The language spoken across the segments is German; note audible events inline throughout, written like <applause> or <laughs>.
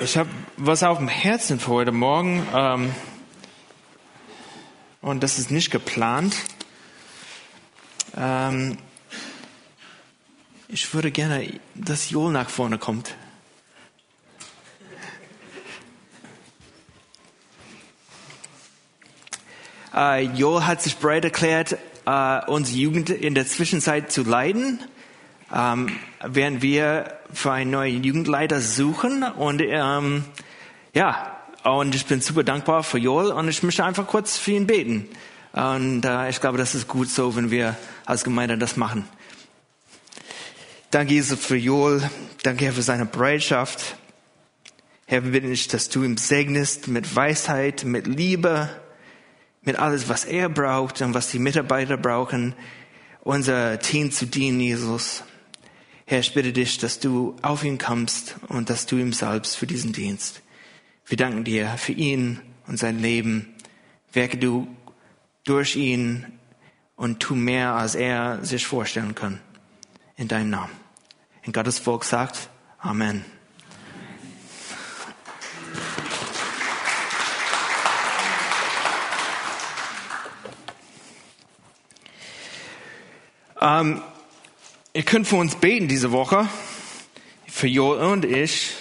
Ich habe was auf dem Herzen für heute Morgen ähm, und das ist nicht geplant. Ähm, ich würde gerne, dass Joel nach vorne kommt. Äh, Joel hat sich bereit erklärt, äh, unsere Jugend in der Zwischenzeit zu leiten ähm, während wir für einen neuen Jugendleiter suchen. Und ähm, ja, und ich bin super dankbar für Joel und ich möchte einfach kurz für ihn beten. Und äh, ich glaube, das ist gut so, wenn wir als Gemeinde das machen. Danke, Jesus, für Joel. Danke, Herr, für seine Bereitschaft. Herr, wir bitten dich, dass du ihm segnest mit Weisheit, mit Liebe, mit alles, was er braucht und was die Mitarbeiter brauchen, unser Team zu dienen, Jesus. Herr, ich bitte dich, dass du auf ihn kommst und dass du ihm salbst für diesen Dienst. Wir danken dir für ihn und sein Leben. Werke du durch ihn und tu mehr, als er sich vorstellen kann. In deinem Namen. In Gottes Volk sagt Amen. Ähm, Ihr könnt für uns beten diese Woche, für Joel und ich.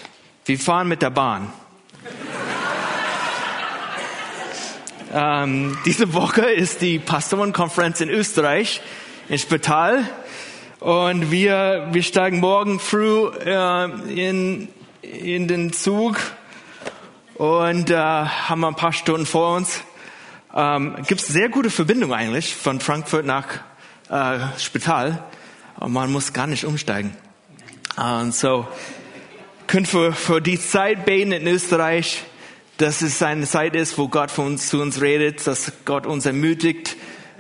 Wir fahren mit der Bahn. <laughs> ähm, diese Woche ist die Pastorenkonferenz in Österreich, in Spital. Und wir, wir steigen morgen früh äh, in, in den Zug und äh, haben ein paar Stunden vor uns. Ähm, Gibt es sehr gute Verbindung eigentlich von Frankfurt nach äh, Spital. Und man muss gar nicht umsteigen. Und so können wir für die Zeit beten in Österreich, dass es eine Zeit ist, wo Gott von uns, zu uns redet, dass Gott uns ermutigt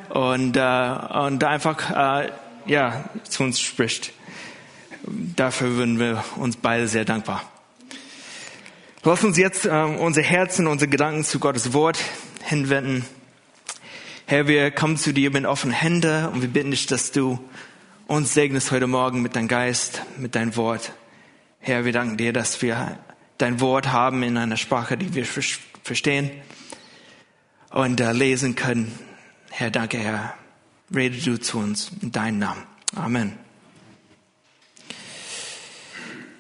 und, äh, und einfach äh, ja, zu uns spricht. Dafür würden wir uns beide sehr dankbar. Lass uns jetzt äh, unser Herzen, unsere Gedanken zu Gottes Wort hinwenden. Herr, wir kommen zu dir mit offenen Händen und wir bitten dich, dass du uns segnest heute Morgen mit deinem Geist, mit deinem Wort. Herr, wir danken dir, dass wir dein Wort haben in einer Sprache, die wir verstehen und äh, lesen können. Herr, danke, Herr. Rede du zu uns in deinem Namen. Amen.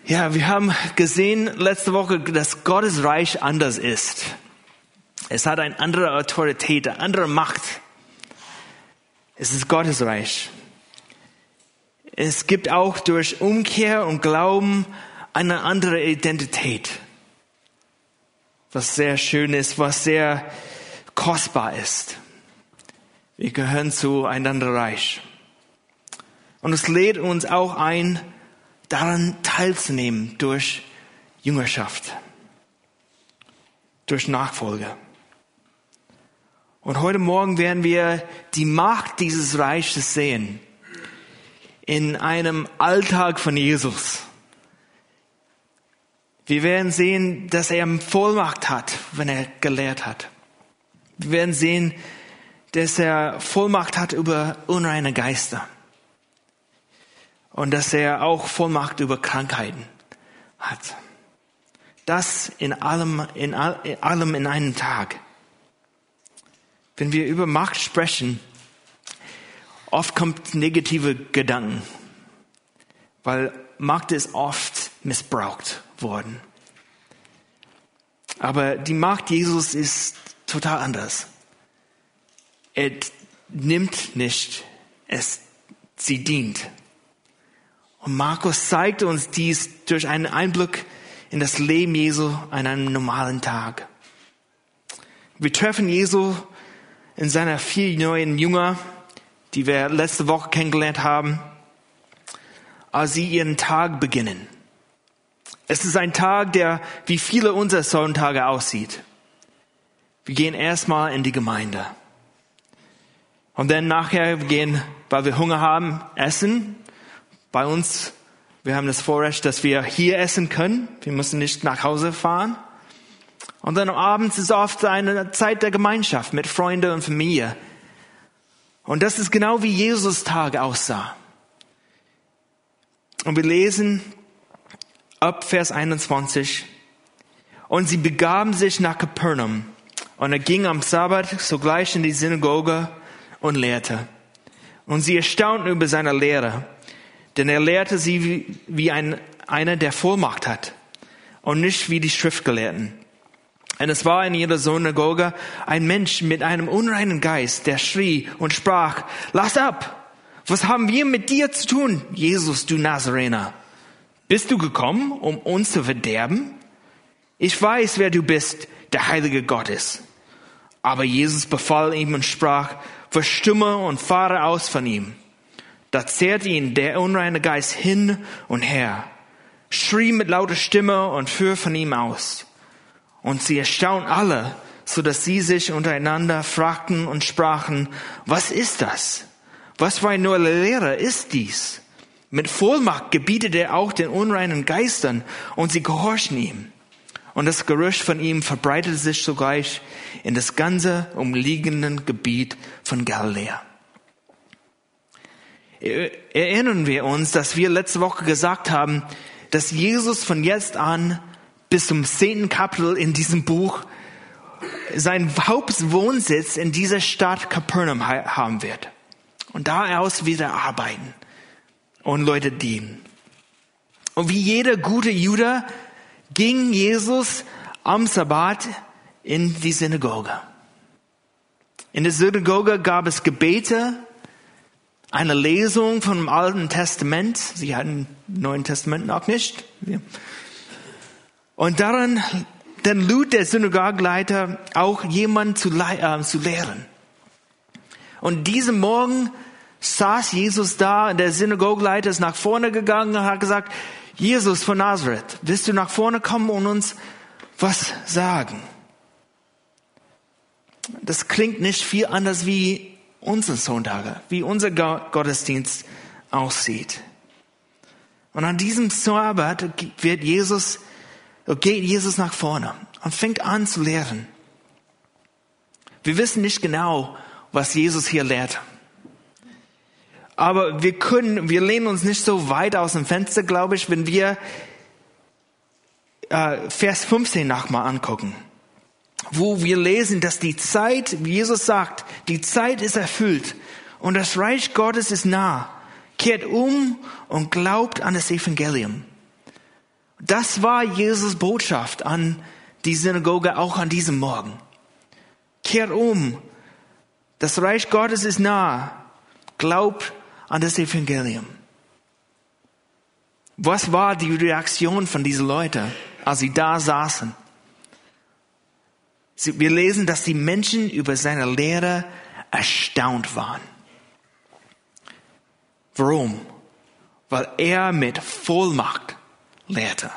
Ja, wir haben gesehen letzte Woche, dass Gottes Reich anders ist. Es hat eine andere Autorität, eine andere Macht. Es ist Gottes Reich. Es gibt auch durch Umkehr und Glauben eine andere Identität. Was sehr schön ist, was sehr kostbar ist. Wir gehören zueinander reich. Und es lädt uns auch ein, daran teilzunehmen durch Jüngerschaft, durch Nachfolge. Und heute Morgen werden wir die Macht dieses Reiches sehen in einem Alltag von Jesus. Wir werden sehen, dass er Vollmacht hat, wenn er gelehrt hat. Wir werden sehen, dass er Vollmacht hat über unreine Geister. Und dass er auch Vollmacht über Krankheiten hat. Das in allem, in, allem in einem Tag. Wenn wir über Macht sprechen, Oft kommt negative Gedanken, weil Macht ist oft missbraucht worden. Aber die Macht Jesus ist total anders. Er nimmt nicht, es, sie dient. Und Markus zeigt uns dies durch einen Einblick in das Leben Jesu an einem normalen Tag. Wir treffen Jesu in seiner vier neuen Jünger die wir letzte Woche kennengelernt haben, als sie ihren Tag beginnen. Es ist ein Tag, der wie viele unserer Sonntage aussieht. Wir gehen erstmal in die Gemeinde. Und dann nachher gehen, weil wir Hunger haben, essen. Bei uns, wir haben das Vorrecht, dass wir hier essen können. Wir müssen nicht nach Hause fahren. Und dann abends ist oft eine Zeit der Gemeinschaft mit Freunden und Familie. Und das ist genau wie Jesus Tag aussah. Und wir lesen ab Vers 21. Und sie begaben sich nach Kapernaum. Und er ging am Sabbat sogleich in die Synagoge und lehrte. Und sie erstaunten über seine Lehre, denn er lehrte sie wie, wie ein, einer, der Vollmacht hat und nicht wie die Schriftgelehrten. Und es war in ihrer Synagoge ein Mensch mit einem unreinen Geist, der schrie und sprach, lass ab! Was haben wir mit dir zu tun, Jesus, du Nazarener? Bist du gekommen, um uns zu verderben? Ich weiß, wer du bist, der Heilige Gottes. Aber Jesus befahl ihm und sprach, verstumme und fahre aus von ihm. Da zehrte ihn der unreine Geist hin und her, schrie mit lauter Stimme und fuhr von ihm aus. Und sie erstaunten alle, so dass sie sich untereinander fragten und sprachen, was ist das? Was für eine neue Lehre ist dies? Mit Vollmacht gebietet er auch den unreinen Geistern und sie gehorchen ihm. Und das Gerücht von ihm verbreitete sich sogleich in das ganze umliegende Gebiet von Galiläa. Erinnern wir uns, dass wir letzte Woche gesagt haben, dass Jesus von jetzt an bis zum zehnten Kapitel in diesem Buch seinen Hauptwohnsitz in dieser Stadt Capernaum haben wird. Und da aus wieder arbeiten und Leute dienen. Und wie jeder gute Jude ging Jesus am Sabbat in die Synagoge. In der Synagoge gab es Gebete, eine Lesung vom Alten Testament. Sie hatten Neuen Testament noch nicht. Und daran dann lud der Synagogleiter auch jemand zu, äh, zu lehren. Und diesen Morgen saß Jesus da und der Synagogleiter ist nach vorne gegangen und hat gesagt, Jesus von Nazareth, willst du nach vorne kommen und uns was sagen? Das klingt nicht viel anders wie unsere Sonntage, wie unser Gottesdienst aussieht. Und an diesem Sabbat wird Jesus, geht Jesus nach vorne und fängt an zu lehren. Wir wissen nicht genau, was Jesus hier lehrt. Aber wir können, wir lehnen uns nicht so weit aus dem Fenster, glaube ich, wenn wir äh, Vers 15 nochmal angucken, wo wir lesen, dass die Zeit, wie Jesus sagt, die Zeit ist erfüllt und das Reich Gottes ist nah. Kehrt um und glaubt an das Evangelium. Das war Jesus Botschaft an die Synagoge auch an diesem Morgen. Kehrt um. Das Reich Gottes ist nah. Glaubt an das Evangelium. Was war die Reaktion von diesen Leuten, als sie da saßen? Wir lesen, dass die Menschen über seine Lehre erstaunt waren. Warum? Weil er mit Vollmacht lehrte.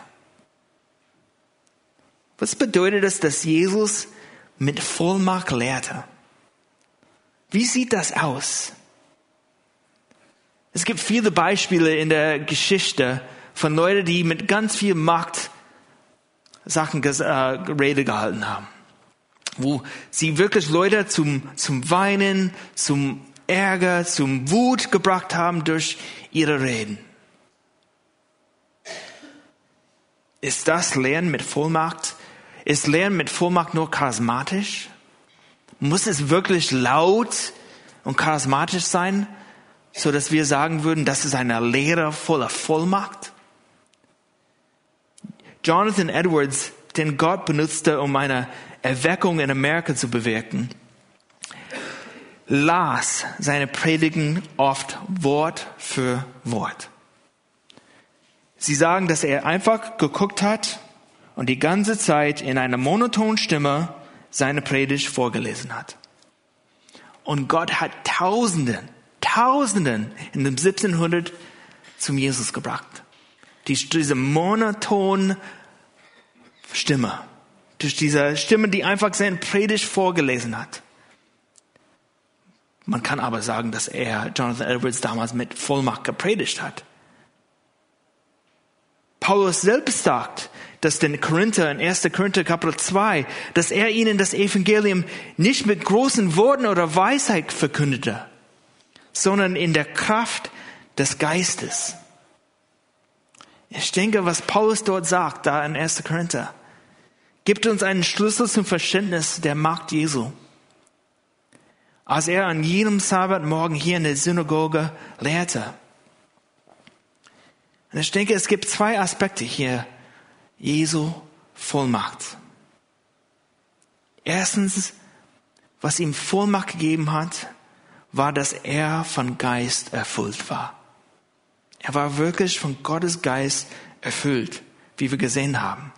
Was bedeutet es, dass Jesus mit Vollmacht lehrte? Wie sieht das aus? Es gibt viele Beispiele in der Geschichte von Leuten, die mit ganz viel Macht Sachen äh, Rede gehalten haben. Wo sie wirklich Leute zum, zum Weinen, zum Ärger, zum Wut gebracht haben durch ihre Reden. Ist das Lernen mit Vollmacht? Ist Lernen mit Vollmacht nur charismatisch? Muss es wirklich laut und charismatisch sein? so dass wir sagen würden, das ist eine Lehre voller Vollmacht? Jonathan Edwards, den Gott benutzte, um eine Erweckung in Amerika zu bewirken, las seine Predigen oft Wort für Wort. Sie sagen, dass er einfach geguckt hat und die ganze Zeit in einer monotonen Stimme seine Predigt vorgelesen hat. Und Gott hat Tausenden Tausenden in dem 1700 zum Jesus gebracht. Diese monotone Stimme. Durch diese Stimme, die einfach seine Predigt vorgelesen hat. Man kann aber sagen, dass er, Jonathan Edwards, damals mit Vollmacht gepredigt hat. Paulus selbst sagt, dass den Korinther in 1. Korinther Kapitel 2, dass er ihnen das Evangelium nicht mit großen Worten oder Weisheit verkündete, sondern in der Kraft des Geistes. Ich denke, was Paulus dort sagt, da in 1. Korinther. gibt uns einen Schlüssel zum Verständnis der Macht Jesu. Als er an jedem Sabbatmorgen hier in der Synagoge lehrte. Und ich denke, es gibt zwei Aspekte hier. Jesu Vollmacht. Erstens, was ihm Vollmacht gegeben hat, war, dass er von Geist erfüllt war. Er war wirklich von Gottes Geist erfüllt, wie wir gesehen haben.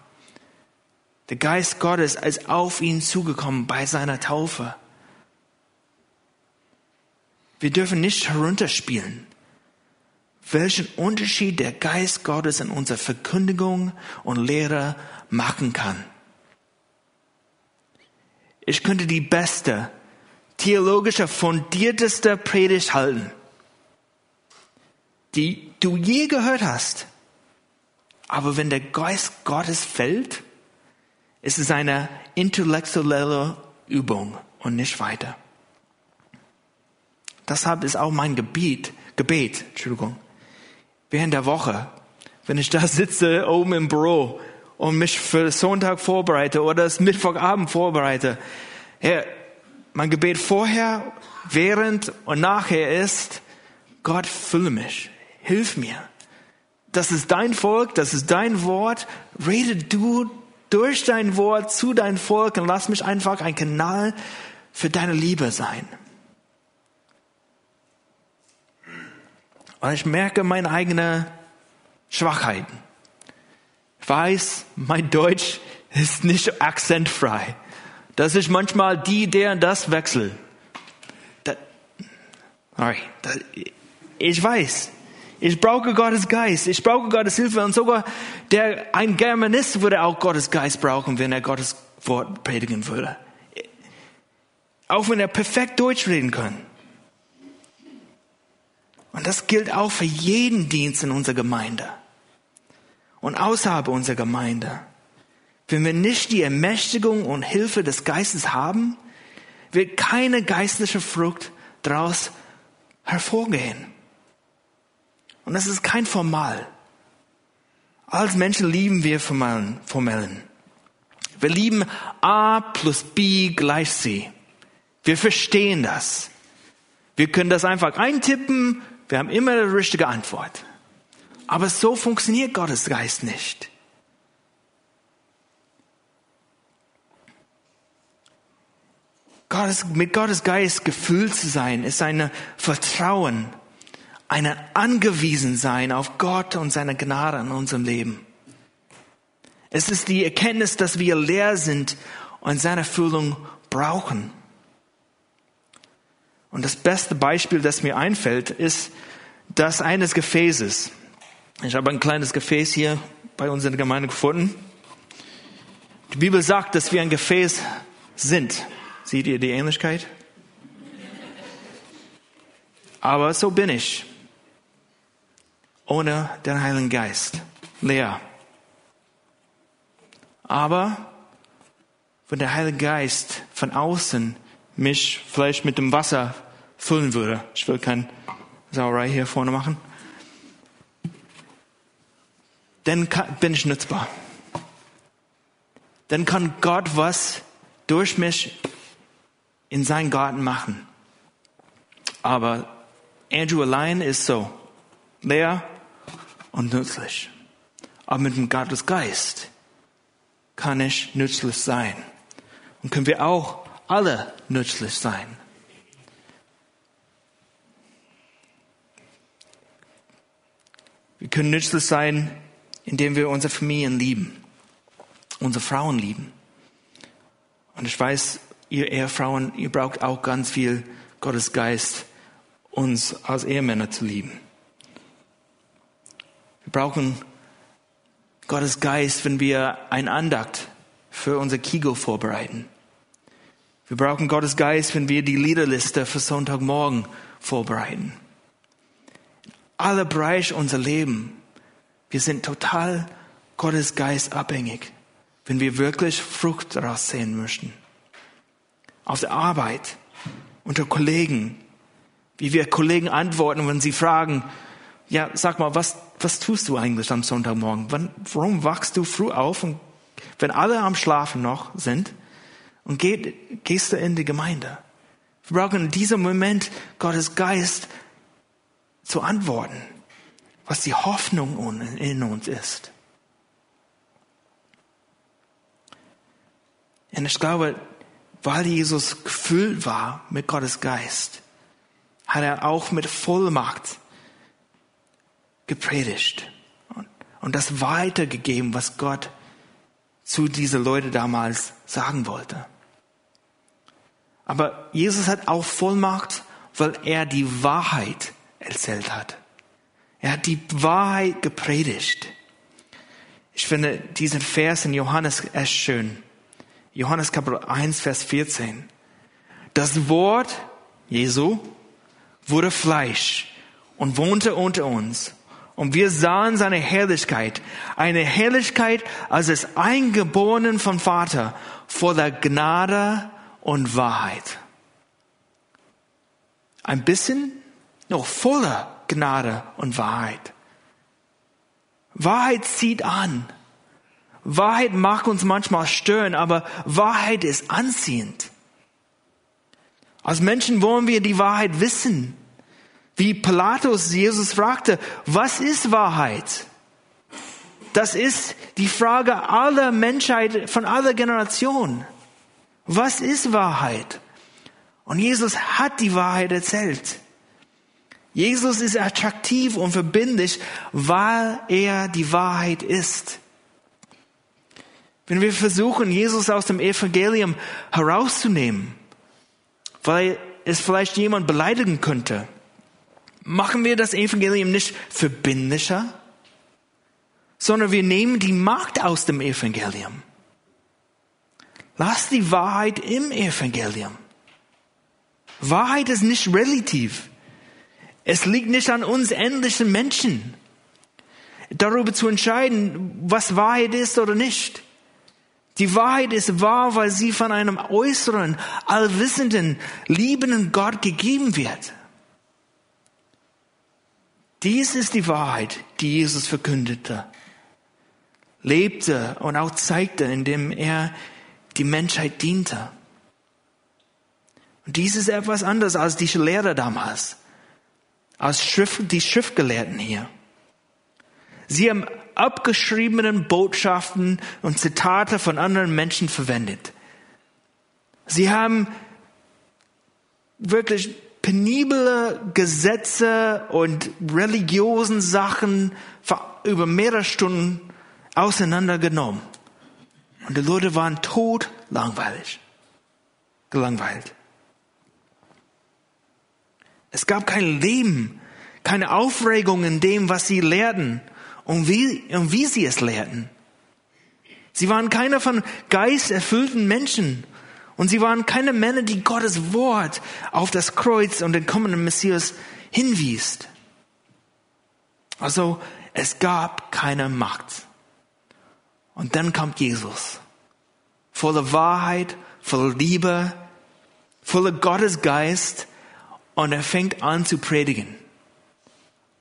Der Geist Gottes ist auf ihn zugekommen bei seiner Taufe. Wir dürfen nicht herunterspielen, welchen Unterschied der Geist Gottes in unserer Verkündigung und Lehre machen kann. Ich könnte die beste, theologische, fundierteste Predigt halten, die du je gehört hast. Aber wenn der Geist Gottes fällt, ist es eine intellektuelle Übung und nicht weiter. Deshalb ist auch mein Gebet, Gebet, Entschuldigung, während der Woche, wenn ich da sitze oben im Büro und mich für Sonntag vorbereite oder das Mittwochabend vorbereite. Herr, mein Gebet vorher, während und nachher ist, Gott, fülle mich, hilf mir. Das ist dein Volk, das ist dein Wort. Rede du durch dein Wort zu dein Volk und lass mich einfach ein Kanal für deine Liebe sein. Und ich merke meine eigenen Schwachheiten. Ich weiß, mein Deutsch ist nicht akzentfrei. Dass ich manchmal die, der das wechsel. Da, sorry, da, ich weiß, ich brauche Gottes Geist, ich brauche Gottes Hilfe und sogar der, ein Germanist würde auch Gottes Geist brauchen, wenn er Gottes Wort predigen würde. Auch wenn er perfekt Deutsch reden kann. Und das gilt auch für jeden Dienst in unserer Gemeinde und außerhalb unserer Gemeinde. Wenn wir nicht die Ermächtigung und Hilfe des Geistes haben, wird keine geistliche Frucht daraus hervorgehen. Und das ist kein Formal. Als Menschen lieben wir Formellen. Formellen. Wir lieben A plus B gleich C. Wir verstehen das. Wir können das einfach eintippen. Wir haben immer die richtige Antwort. Aber so funktioniert Gottes Geist nicht. Gottes, mit Gottes Geist gefüllt zu sein, ist ein Vertrauen, ein Angewiesensein auf Gott und seine Gnade in unserem Leben. Es ist die Erkenntnis, dass wir leer sind und seine Erfüllung brauchen. Und das beste Beispiel, das mir einfällt, ist das eines Gefäßes. Ich habe ein kleines Gefäß hier bei uns in der Gemeinde gefunden. Die Bibel sagt, dass wir ein Gefäß sind. Seht ihr die Ähnlichkeit? Aber so bin ich. Ohne den Heiligen Geist. Leer. Aber wenn der Heilige Geist von außen mich vielleicht mit dem Wasser füllen würde, ich will kein Sauerei hier vorne machen, dann bin ich nutzbar. Dann kann Gott was durch mich in seinen Garten machen. Aber Andrew allein ist so leer und nützlich. Aber mit dem Gottes Geist kann ich nützlich sein. Und können wir auch alle nützlich sein. Wir können nützlich sein indem wir unsere Familien lieben, unsere Frauen lieben. Und ich weiß, ihr Ehefrauen, ihr braucht auch ganz viel Gottes Geist, uns als Ehemänner zu lieben. Wir brauchen Gottes Geist, wenn wir ein Andacht für unser Kigo vorbereiten. Wir brauchen Gottes Geist, wenn wir die Liederliste für Sonntagmorgen vorbereiten. Alle Bereiche unser Leben wir sind total Gottes Geist abhängig, wenn wir wirklich Frucht daraus sehen möchten. Auf der Arbeit, unter Kollegen, wie wir Kollegen antworten, wenn sie fragen, ja, sag mal, was, was tust du eigentlich am Sonntagmorgen? Wann, warum wachst du früh auf und wenn alle am Schlafen noch sind und geht, gehst du in die Gemeinde. Wir brauchen in diesem Moment Gottes Geist zu antworten, was die Hoffnung in uns ist. Und ich glaube, weil Jesus gefüllt war mit Gottes Geist, hat er auch mit Vollmacht gepredigt und das weitergegeben, was Gott zu diesen Leuten damals sagen wollte. Aber Jesus hat auch Vollmacht, weil er die Wahrheit erzählt hat. Er hat die Wahrheit gepredigt. Ich finde diesen Vers in Johannes echt schön. Johannes Kapitel 1, Vers 14. Das Wort Jesu wurde Fleisch und wohnte unter uns. Und wir sahen seine Herrlichkeit, eine Herrlichkeit als des Eingeborenen vom Vater, voller Gnade und Wahrheit. Ein bisschen noch voller Gnade und Wahrheit. Wahrheit zieht an. Wahrheit mag uns manchmal stören, aber Wahrheit ist anziehend. Als Menschen wollen wir die Wahrheit wissen. Wie Pilatus Jesus fragte, was ist Wahrheit? Das ist die Frage aller Menschheit von aller Generationen. Was ist Wahrheit? Und Jesus hat die Wahrheit erzählt. Jesus ist attraktiv und verbindlich, weil er die Wahrheit ist. Wenn wir versuchen, Jesus aus dem Evangelium herauszunehmen, weil es vielleicht jemand beleidigen könnte, machen wir das Evangelium nicht verbindlicher, sondern wir nehmen die Macht aus dem Evangelium. Lass die Wahrheit im Evangelium. Wahrheit ist nicht relativ. Es liegt nicht an uns endlichen Menschen, darüber zu entscheiden, was Wahrheit ist oder nicht. Die Wahrheit ist wahr, weil sie von einem äußeren, allwissenden, liebenden Gott gegeben wird. Dies ist die Wahrheit, die Jesus verkündete, lebte und auch zeigte, indem er die Menschheit diente. Und dies ist etwas anderes als die Lehrer damals, als Schrift, die Schriftgelehrten hier. Sie haben abgeschriebenen Botschaften und Zitate von anderen Menschen verwendet. Sie haben wirklich penible Gesetze und religiösen Sachen über mehrere Stunden auseinandergenommen. Und die Leute waren tot langweilig, gelangweilt. Es gab kein Leben, keine Aufregung in dem, was sie lehrten und wie, und wie sie es lehrten. Sie waren keine von Geist erfüllten Menschen. Und sie waren keine Männer, die Gottes Wort auf das Kreuz und den kommenden Messias hinwies. Also, es gab keine Macht. Und dann kommt Jesus. Voller Wahrheit, voller Liebe, voller Gottes Geist. Und er fängt an zu predigen.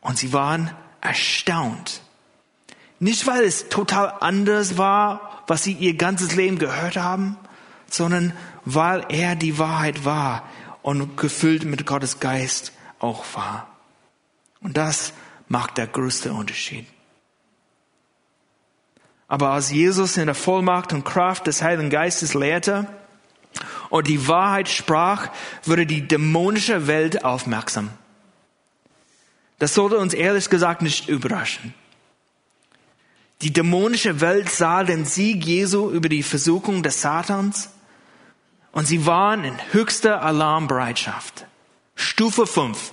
Und sie waren erstaunt. Nicht, weil es total anders war, was sie ihr ganzes Leben gehört haben, sondern weil er die Wahrheit war und gefüllt mit Gottes Geist auch war. Und das macht der größte Unterschied. Aber als Jesus in der Vollmacht und Kraft des Heiligen Geistes lehrte und die Wahrheit sprach, wurde die dämonische Welt aufmerksam. Das sollte uns ehrlich gesagt nicht überraschen. Die dämonische Welt sah den Sieg Jesu über die Versuchung des Satans und sie waren in höchster Alarmbereitschaft. Stufe 5.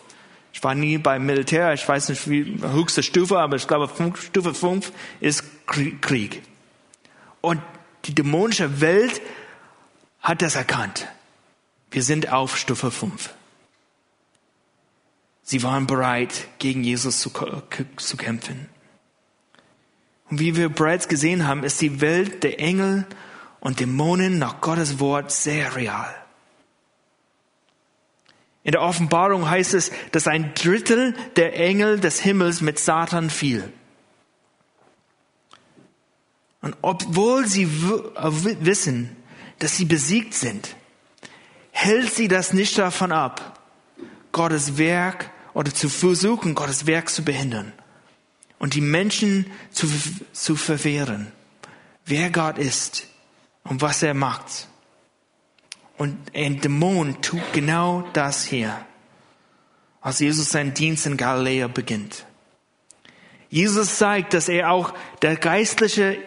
Ich war nie beim Militär, ich weiß nicht wie höchste Stufe, aber ich glaube Stufe 5 ist Krieg. Und die dämonische Welt hat das erkannt. Wir sind auf Stufe 5. Sie waren bereit, gegen Jesus zu, zu kämpfen. Und wie wir bereits gesehen haben, ist die Welt der Engel und Dämonen nach Gottes Wort sehr real. In der Offenbarung heißt es, dass ein Drittel der Engel des Himmels mit Satan fiel. Und obwohl sie äh, wissen, dass sie besiegt sind, hält sie das nicht davon ab, Gottes Werk oder zu versuchen, Gottes Werk zu behindern und die Menschen zu, zu verwehren, wer Gott ist und was er macht. Und ein Dämon tut genau das hier, als Jesus seinen Dienst in Galiläa beginnt. Jesus zeigt, dass er auch der geistliche,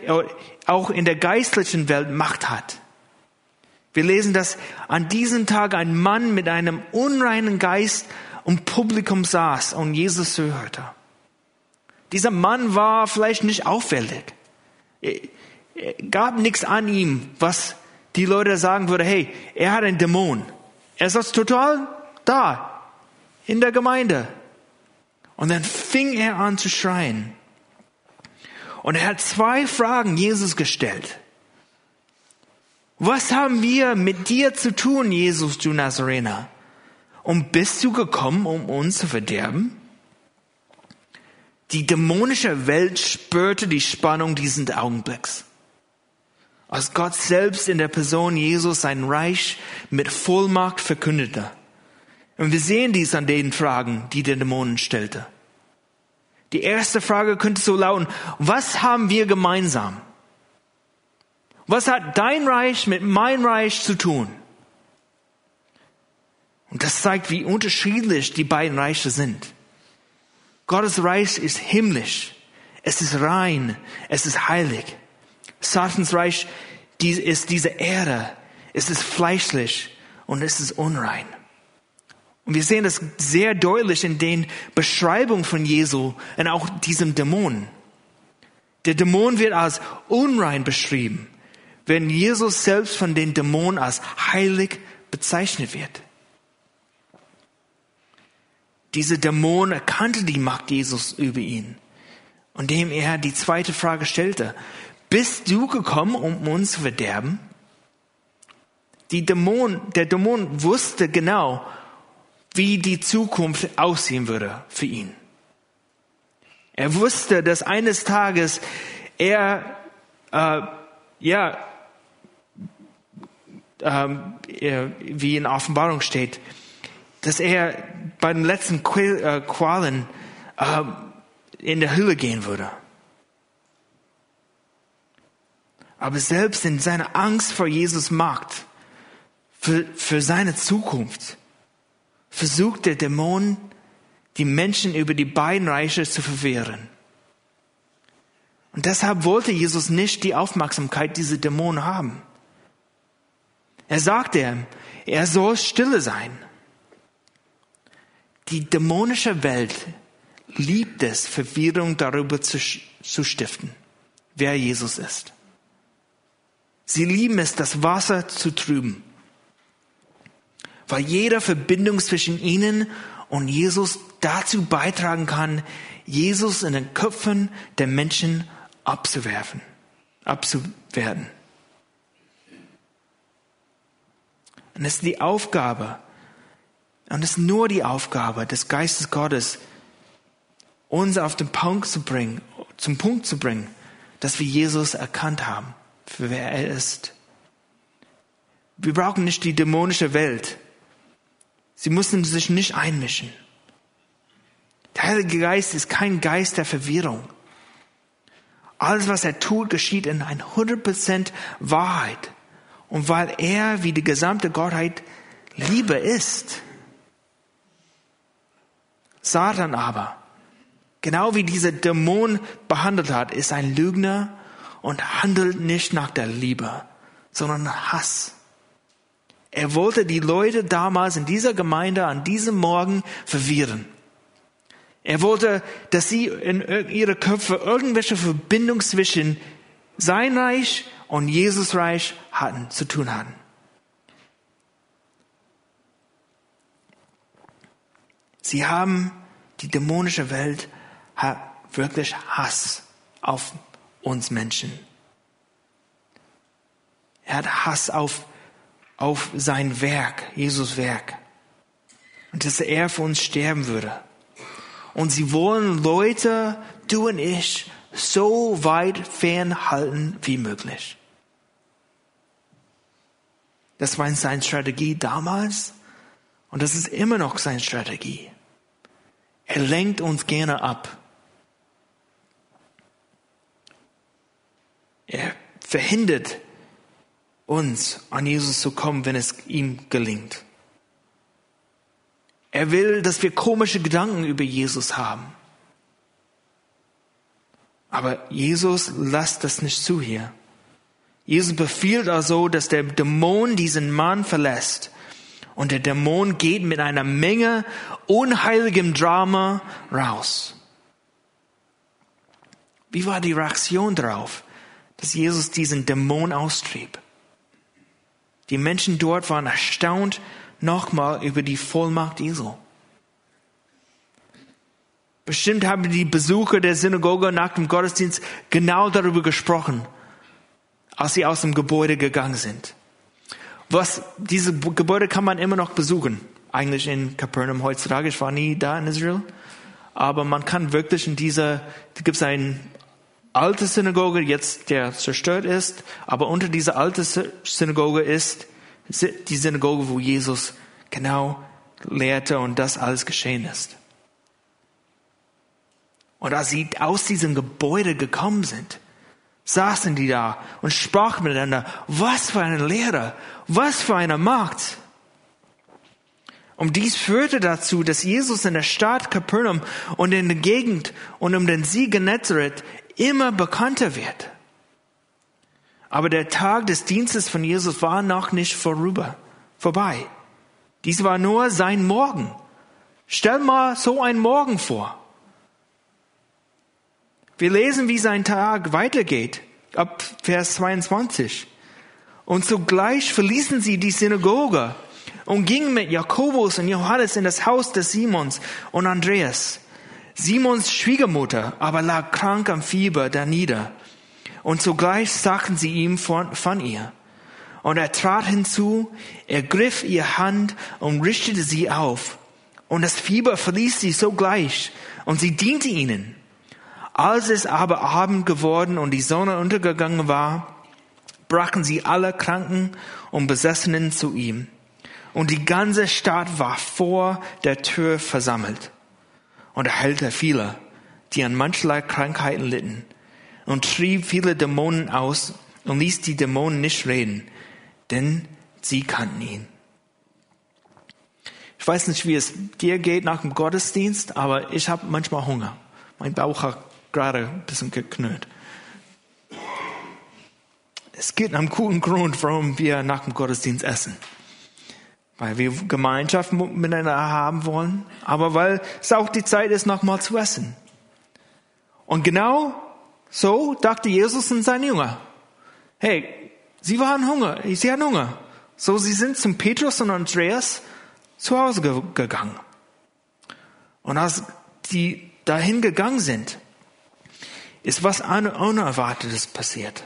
auch in der geistlichen Welt Macht hat. Wir lesen, dass an diesem Tag ein Mann mit einem unreinen Geist im Publikum saß und Jesus zuhörte. Dieser Mann war vielleicht nicht auffällig. Er gab nichts an ihm, was die Leute sagen würde, hey, er hat einen Dämon. Er saß total da, in der Gemeinde. Und dann fing er an zu schreien. Und er hat zwei Fragen Jesus gestellt. Was haben wir mit dir zu tun, Jesus, du Nazarener? Und bist du gekommen, um uns zu verderben? Die dämonische Welt spürte die Spannung dieses Augenblicks. Als Gott selbst in der Person Jesus sein Reich mit Vollmacht verkündete. Und wir sehen dies an den Fragen, die der Dämonen stellte. Die erste Frage könnte so lauten, was haben wir gemeinsam? Was hat dein Reich mit meinem Reich zu tun? Und das zeigt, wie unterschiedlich die beiden Reiche sind. Gottes Reich ist himmlisch. Es ist rein. Es ist heilig. Satans Reich ist diese Erde. Es ist fleischlich und es ist unrein. Und wir sehen das sehr deutlich in den Beschreibungen von Jesu und auch diesem Dämon. Der Dämon wird als unrein beschrieben, wenn Jesus selbst von den Dämonen als heilig bezeichnet wird. Diese Dämon erkannte die Macht Jesus über ihn, indem er die zweite Frage stellte. Bist du gekommen, um uns zu verderben? Die Dämon, der Dämon wusste genau, wie die Zukunft aussehen würde für ihn. Er wusste, dass eines Tages er, äh, ja, ähm, wie in Offenbarung steht, dass er bei den letzten äh, Qualen äh, in der Hölle gehen würde. Aber selbst in seiner Angst vor Jesus Macht, für, für seine Zukunft, versucht der Dämon, die Menschen über die beiden Reiche zu verwehren. Und deshalb wollte Jesus nicht die Aufmerksamkeit dieser Dämonen haben. Er sagte, er soll stille sein. Die dämonische Welt liebt es, Verwirrung darüber zu, zu stiften, wer Jesus ist. Sie lieben es, das Wasser zu trüben, weil jede Verbindung zwischen ihnen und Jesus dazu beitragen kann, Jesus in den Köpfen der Menschen abzuwerfen, abzuwerden. Und es ist die Aufgabe und es ist nur die Aufgabe des Geistes Gottes, uns auf den Punkt zu bringen, zum Punkt zu bringen, dass wir Jesus erkannt haben, für wer er ist. Wir brauchen nicht die dämonische Welt. Sie müssen sich nicht einmischen. Der Heilige Geist ist kein Geist der Verwirrung. Alles, was er tut, geschieht in 100% Wahrheit. Und weil er wie die gesamte Gottheit Liebe ist, Satan aber, genau wie dieser Dämon behandelt hat, ist ein Lügner und handelt nicht nach der Liebe, sondern Hass. Er wollte die Leute damals in dieser Gemeinde an diesem Morgen verwirren. Er wollte, dass sie in ihre Köpfe irgendwelche Verbindung zwischen sein Reich und Jesus Reich hatten, zu tun hatten. Sie haben, die dämonische Welt wirklich Hass auf uns Menschen. Er hat Hass auf, auf sein Werk, Jesus Werk. Und dass er für uns sterben würde. Und sie wollen Leute, du und ich, so weit fernhalten wie möglich. Das war seine Strategie damals und das ist immer noch seine Strategie. Er lenkt uns gerne ab. Er verhindert uns, an Jesus zu kommen, wenn es ihm gelingt. Er will, dass wir komische Gedanken über Jesus haben. Aber Jesus lässt das nicht zu hier. Jesus befiehlt also, dass der Dämon diesen Mann verlässt. Und der Dämon geht mit einer Menge unheiligem Drama raus. Wie war die Reaktion darauf, dass Jesus diesen Dämon austrieb? Die Menschen dort waren erstaunt nochmal über die Vollmacht Jesu. Bestimmt haben die Besucher der Synagoge nach dem Gottesdienst genau darüber gesprochen, als sie aus dem Gebäude gegangen sind. Was, diese Gebäude kann man immer noch besuchen. Eigentlich in Capernaum heutzutage. Ich war nie da in Israel. Aber man kann wirklich in dieser, da gibt es eine alte Synagoge, jetzt der zerstört ist. Aber unter dieser alten Synagoge ist die Synagoge, wo Jesus genau lehrte und das alles geschehen ist. Und als sie aus diesem Gebäude gekommen sind, saßen die da und sprachen miteinander, was für eine Lehre, was für eine Macht. Und dies führte dazu, dass Jesus in der Stadt Capernaum und in der Gegend und um den See Genezareth immer bekannter wird. Aber der Tag des Dienstes von Jesus war noch nicht vorüber, vorbei. Dies war nur sein Morgen. Stell mal so einen Morgen vor. Wir lesen, wie sein Tag weitergeht, ab Vers 22. Und sogleich verließen sie die Synagoge und gingen mit Jakobus und Johannes in das Haus des Simons und Andreas. Simons Schwiegermutter aber lag krank am Fieber da nieder. Und sogleich sagten sie ihm von, von ihr. Und er trat hinzu, ergriff ihr Hand und richtete sie auf. Und das Fieber verließ sie sogleich, und sie diente ihnen. Als es aber Abend geworden und die Sonne untergegangen war, brachen sie alle Kranken und Besessenen zu ihm. Und die ganze Stadt war vor der Tür versammelt. Und er heilte viele, die an mancherlei Krankheiten litten, und trieb viele Dämonen aus und ließ die Dämonen nicht reden, denn sie kannten ihn. Ich weiß nicht, wie es dir geht nach dem Gottesdienst, aber ich habe manchmal Hunger. Mein Bauch hat gerade ein bisschen geknurrt. Es gibt einen guten Grund, warum wir nach dem Gottesdienst essen. Weil wir Gemeinschaft miteinander haben wollen, aber weil es auch die Zeit ist, nochmal zu essen. Und genau so dachte Jesus und sein Jünger. Hey, sie waren Hunger, sie hatten Hunger. So, sie sind zum Petrus und Andreas zu Hause gegangen. Und als die dahin gegangen sind, ist was Unerwartetes passiert.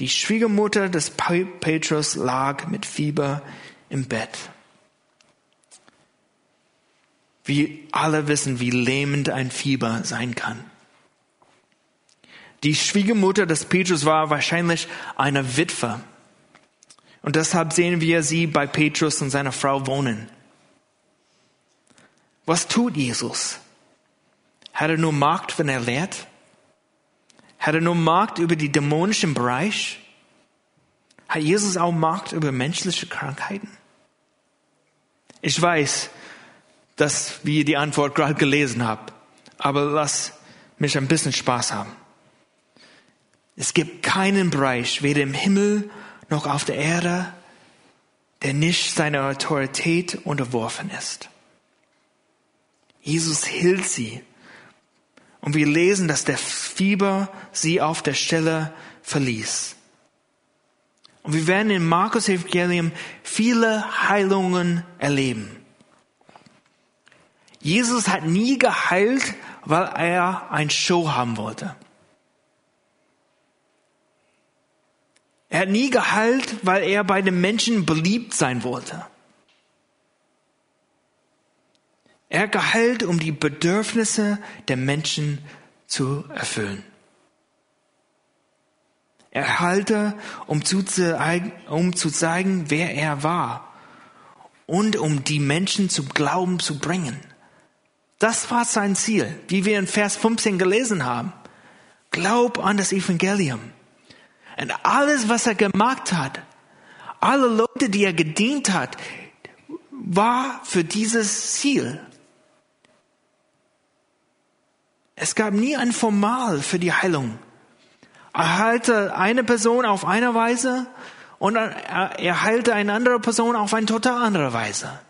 Die Schwiegermutter des Petrus lag mit Fieber im Bett. Wir alle wissen, wie lähmend ein Fieber sein kann. Die Schwiegermutter des Petrus war wahrscheinlich eine Witwe. Und deshalb sehen wir sie bei Petrus und seiner Frau wohnen. Was tut Jesus? Hat er nur Macht, wenn er lehrt? Hat er nur Macht über die dämonischen Bereich? Hat Jesus auch Macht über menschliche Krankheiten? Ich weiß, dass wir die Antwort gerade gelesen haben, aber lass mich ein bisschen Spaß haben. Es gibt keinen Bereich, weder im Himmel noch auf der Erde, der nicht seiner Autorität unterworfen ist. Jesus hielt sie und wir lesen, dass der Fieber sie auf der Stelle verließ. Und wir werden in Markus Evangelium viele Heilungen erleben. Jesus hat nie geheilt, weil er ein Show haben wollte. Er hat nie geheilt, weil er bei den Menschen beliebt sein wollte. Er geheilt, um die Bedürfnisse der Menschen zu erfüllen. Er heilte, um zu, um zu zeigen, wer er war und um die Menschen zum Glauben zu bringen. Das war sein Ziel, wie wir in Vers 15 gelesen haben. Glaub an das Evangelium. Und alles, was er gemacht hat, alle Leute, die er gedient hat, war für dieses Ziel. Es gab nie ein Formal für die Heilung. Heilte eine Person auf eine Weise und er heilte eine andere Person auf eine total andere Weise.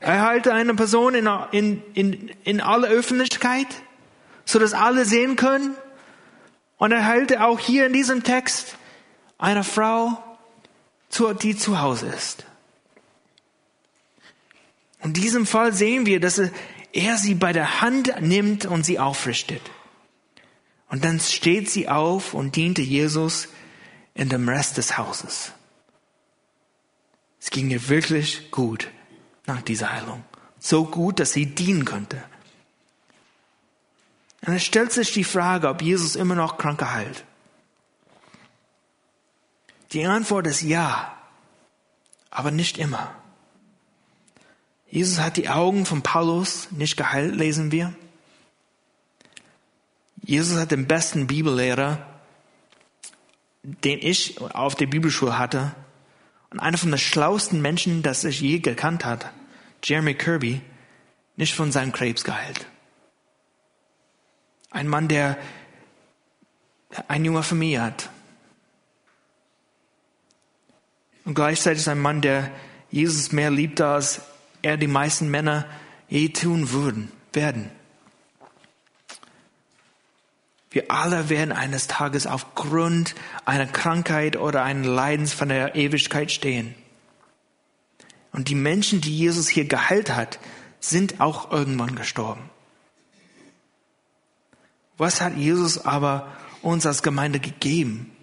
Er heilte eine Person in, in, in, in aller Öffentlichkeit, so dass alle sehen können. Und er heilte auch hier in diesem Text eine Frau, die zu Hause ist. In diesem Fall sehen wir, dass er sie bei der Hand nimmt und sie aufrichtet. Und dann steht sie auf und diente Jesus in dem Rest des Hauses. Es ging ihr wirklich gut nach dieser Heilung. So gut, dass sie dienen könnte. Und es stellt sich die Frage, ob Jesus immer noch Kranke heilt. Die Antwort ist ja, aber nicht immer. Jesus hat die Augen von Paulus nicht geheilt, lesen wir. Jesus hat den besten Bibellehrer, den ich auf der Bibelschule hatte, und einer von den schlauesten Menschen, das ich je gekannt hat, Jeremy Kirby, nicht von seinem Krebs geheilt. Ein Mann, der eine junge Familie hat. Und gleichzeitig ein Mann, der Jesus mehr liebt, als er die meisten Männer je tun würden, werden. Wir alle werden eines Tages aufgrund einer Krankheit oder eines Leidens von der Ewigkeit stehen. Und die Menschen, die Jesus hier geheilt hat, sind auch irgendwann gestorben. Was hat Jesus aber uns als Gemeinde gegeben,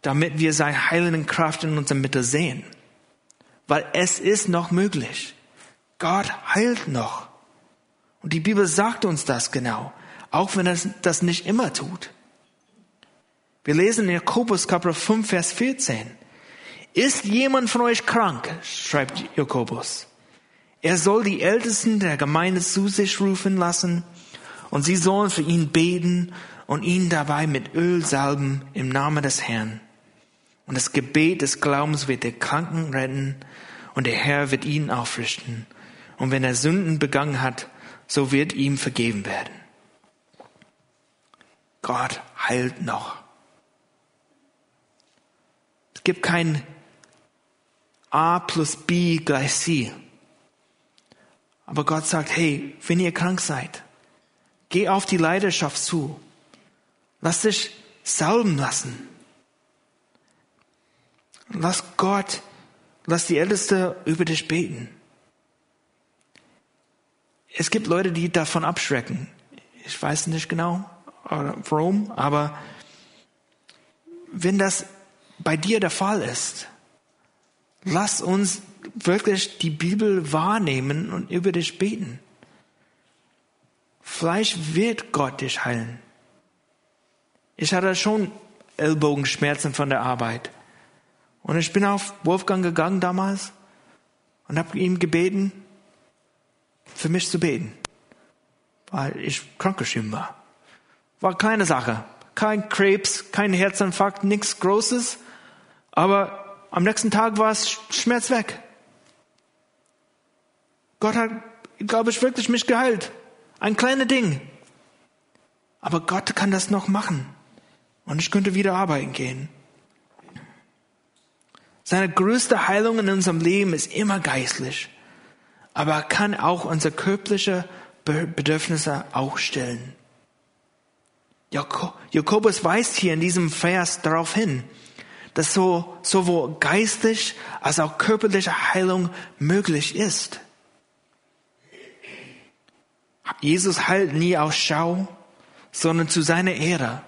damit wir seine heilende Kraft in unserer Mitte sehen? Weil es ist noch möglich. Gott heilt noch. Und die Bibel sagt uns das genau auch wenn er das nicht immer tut. Wir lesen in Jakobus Kapitel 5, Vers 14. Ist jemand von euch krank? schreibt Jakobus. Er soll die Ältesten der Gemeinde zu sich rufen lassen und sie sollen für ihn beten und ihn dabei mit Öl salben im Namen des Herrn. Und das Gebet des Glaubens wird den Kranken retten und der Herr wird ihn aufrichten. Und wenn er Sünden begangen hat, so wird ihm vergeben werden. Gott heilt noch. Es gibt kein A plus B gleich C. Aber Gott sagt, hey, wenn ihr krank seid, geh auf die Leidenschaft zu. Lass dich salben lassen. Lass Gott, lass die Älteste über dich beten. Es gibt Leute, die davon abschrecken. Ich weiß nicht genau Rome, aber wenn das bei dir der Fall ist, lass uns wirklich die Bibel wahrnehmen und über dich beten. Vielleicht wird Gott dich heilen. Ich hatte schon Ellbogenschmerzen von der Arbeit. Und ich bin auf Wolfgang gegangen damals und habe ihm gebeten, für mich zu beten, weil ich krankgeschrieben war. War keine Sache. Kein Krebs, kein Herzinfarkt, nichts Großes. Aber am nächsten Tag war es Schmerz weg. Gott hat, glaube ich, wirklich mich geheilt. Ein kleines Ding. Aber Gott kann das noch machen. Und ich könnte wieder arbeiten gehen. Seine größte Heilung in unserem Leben ist immer geistlich. Aber er kann auch unsere körperliche Bedürfnisse auch stellen. Jakobus weist hier in diesem Vers darauf hin, dass so, sowohl geistig als auch körperliche Heilung möglich ist. Jesus heilt nie aus Schau, sondern zu seiner Ehre,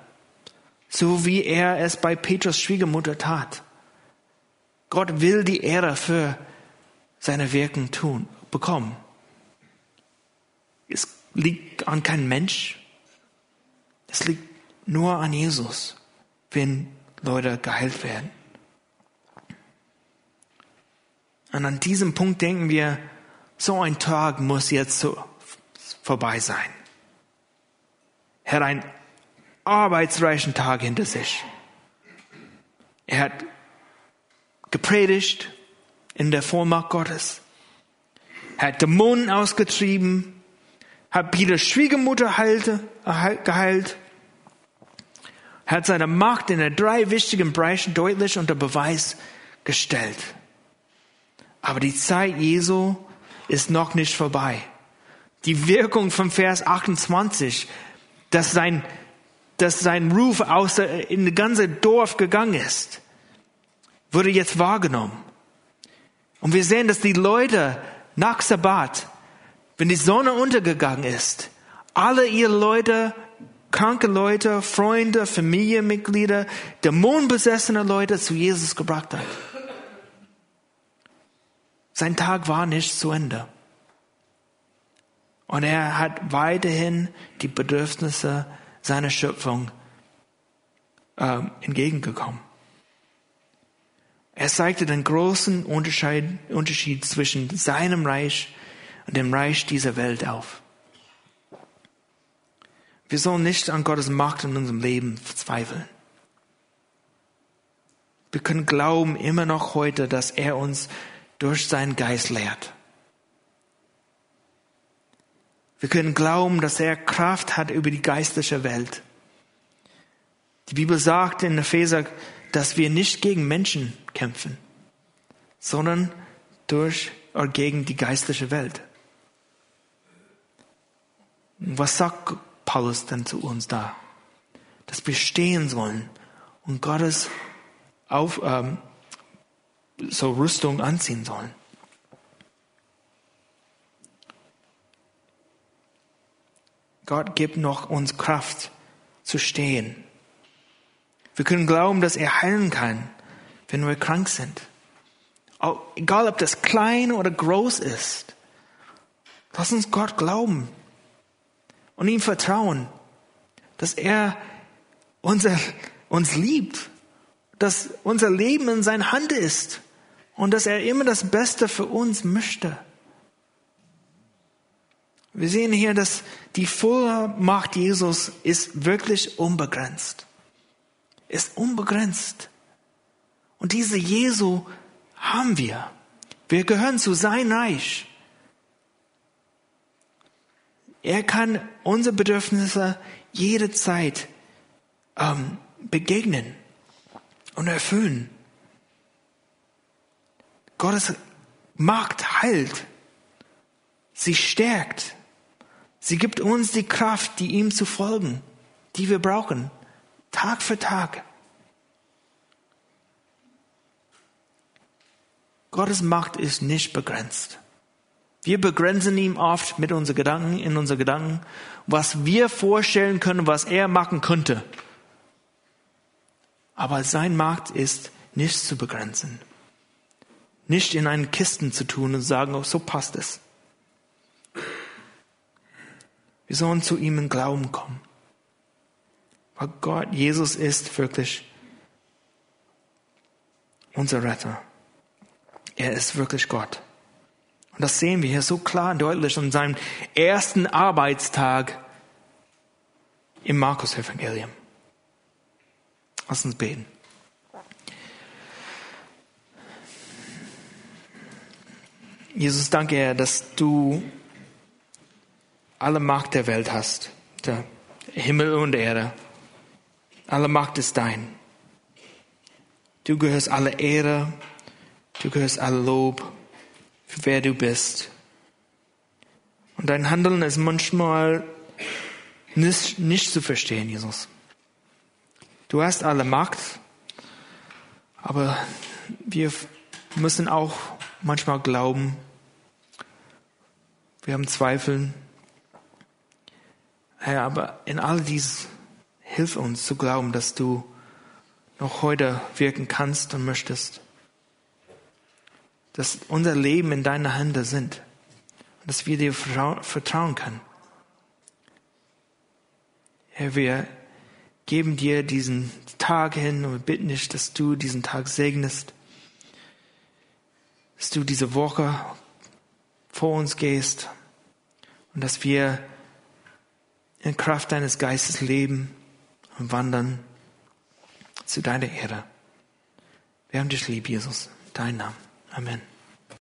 so wie er es bei Petrus Schwiegermutter tat. Gott will die Ehre für seine Wirken tun, bekommen. Es liegt an kein Mensch, es liegt nur an Jesus. wenn Leute geheilt werden. Und an diesem Punkt denken wir, so ein Tag muss jetzt so vorbei sein. Er hat einen arbeitsreichen Tag hinter sich. Er hat gepredigt in der Vollmacht Gottes. Er hat Dämonen ausgetrieben, hat Peters Schwiegermutter geheilt, hat seine Macht in den drei wichtigen Bereichen deutlich unter Beweis gestellt. Aber die Zeit Jesu ist noch nicht vorbei. Die Wirkung von Vers 28, dass sein, dass sein Ruf aus in das ganze Dorf gegangen ist, wurde jetzt wahrgenommen. Und wir sehen, dass die Leute nach Sabbat, wenn die Sonne untergegangen ist, alle ihre Leute kranke Leute, Freunde, Familienmitglieder, dämonenbesessene Leute zu Jesus gebracht hat. Sein Tag war nicht zu Ende. Und er hat weiterhin die Bedürfnisse seiner Schöpfung äh, entgegengekommen. Er zeigte den großen Unterschied, Unterschied zwischen seinem Reich und dem Reich dieser Welt auf. Wir sollen nicht an Gottes Macht in unserem Leben verzweifeln. Wir können glauben immer noch heute, dass er uns durch seinen Geist lehrt. Wir können glauben, dass er Kraft hat über die geistliche Welt. Die Bibel sagt in Epheser, dass wir nicht gegen Menschen kämpfen, sondern durch oder gegen die geistliche Welt. Was sagt Paulus dann zu uns da? Dass wir stehen sollen und Gottes auf, ähm, so Rüstung anziehen sollen. Gott gibt noch uns Kraft zu stehen. Wir können glauben, dass er heilen kann, wenn wir krank sind. Egal, ob das klein oder groß ist. Lass uns Gott glauben und ihm vertrauen, dass er unser, uns liebt, dass unser Leben in seiner Hand ist und dass er immer das Beste für uns möchte. Wir sehen hier, dass die Vollmacht Jesus ist wirklich unbegrenzt. Ist unbegrenzt. Und diese Jesu haben wir. Wir gehören zu sein Reich. Er kann unsere Bedürfnisse jederzeit ähm, begegnen und erfüllen. Gottes Macht heilt. Sie stärkt. Sie gibt uns die Kraft, die ihm zu folgen, die wir brauchen, Tag für Tag. Gottes Macht ist nicht begrenzt. Wir begrenzen ihn oft mit unseren Gedanken, in unseren Gedanken, was wir vorstellen können, was er machen könnte. Aber sein Macht ist nicht zu begrenzen. Nicht in einen Kisten zu tun und sagen, oh, so passt es. Wir sollen zu ihm in Glauben kommen. Weil Gott, Jesus ist wirklich unser Retter. Er ist wirklich Gott. Und das sehen wir hier so klar und deutlich an seinem ersten Arbeitstag im Markus-Evangelium. Lass uns beten. Jesus, danke, Herr, dass du alle Macht der Welt hast. Der Himmel und Erde. Alle Macht ist dein. Du gehörst alle Ehre. Du gehörst alle Lob wer du bist. Und dein Handeln ist manchmal nicht, nicht zu verstehen, Jesus. Du hast alle Macht, aber wir müssen auch manchmal glauben. Wir haben Zweifel. Herr, aber in all dies hilf uns zu glauben, dass du noch heute wirken kannst und möchtest dass unser Leben in deiner Hände sind und dass wir dir vertrauen können. Herr, wir geben dir diesen Tag hin und bitten dich, dass du diesen Tag segnest, dass du diese Woche vor uns gehst und dass wir in Kraft deines Geistes leben und wandern zu deiner Ehre. Wir haben dich lieb, Jesus. Dein Name. Amen.